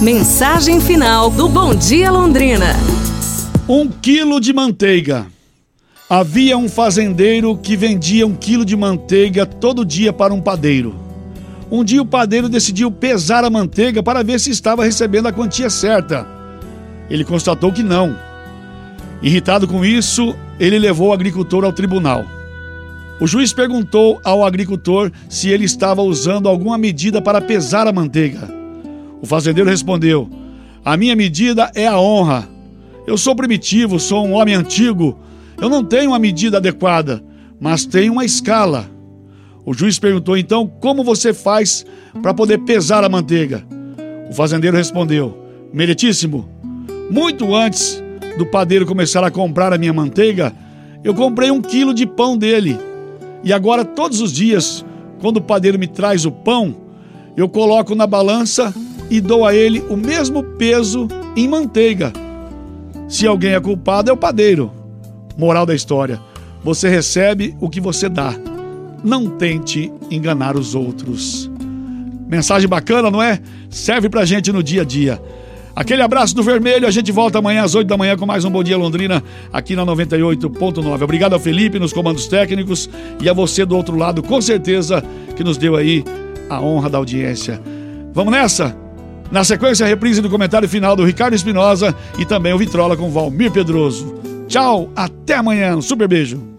Mensagem final do Bom Dia Londrina. Um quilo de manteiga. Havia um fazendeiro que vendia um quilo de manteiga todo dia para um padeiro. Um dia o padeiro decidiu pesar a manteiga para ver se estava recebendo a quantia certa. Ele constatou que não. Irritado com isso, ele levou o agricultor ao tribunal. O juiz perguntou ao agricultor se ele estava usando alguma medida para pesar a manteiga. O fazendeiro respondeu: A minha medida é a honra. Eu sou primitivo, sou um homem antigo. Eu não tenho uma medida adequada, mas tenho uma escala. O juiz perguntou então como você faz para poder pesar a manteiga. O fazendeiro respondeu: Meritíssimo, muito antes do padeiro começar a comprar a minha manteiga, eu comprei um quilo de pão dele. E agora, todos os dias, quando o padeiro me traz o pão, eu coloco na balança e dou a ele o mesmo peso em manteiga. Se alguém é culpado, é o padeiro. Moral da história: você recebe o que você dá. Não tente enganar os outros. Mensagem bacana, não é? Serve pra gente no dia a dia. Aquele abraço do vermelho, a gente volta amanhã às 8 da manhã com mais um Bom Dia Londrina aqui na 98.9. Obrigado ao Felipe nos comandos técnicos e a você do outro lado, com certeza, que nos deu aí a honra da audiência. Vamos nessa? Na sequência, a reprise do comentário final do Ricardo Espinosa e também o Vitrola com Valmir Pedroso. Tchau, até amanhã. Um super beijo.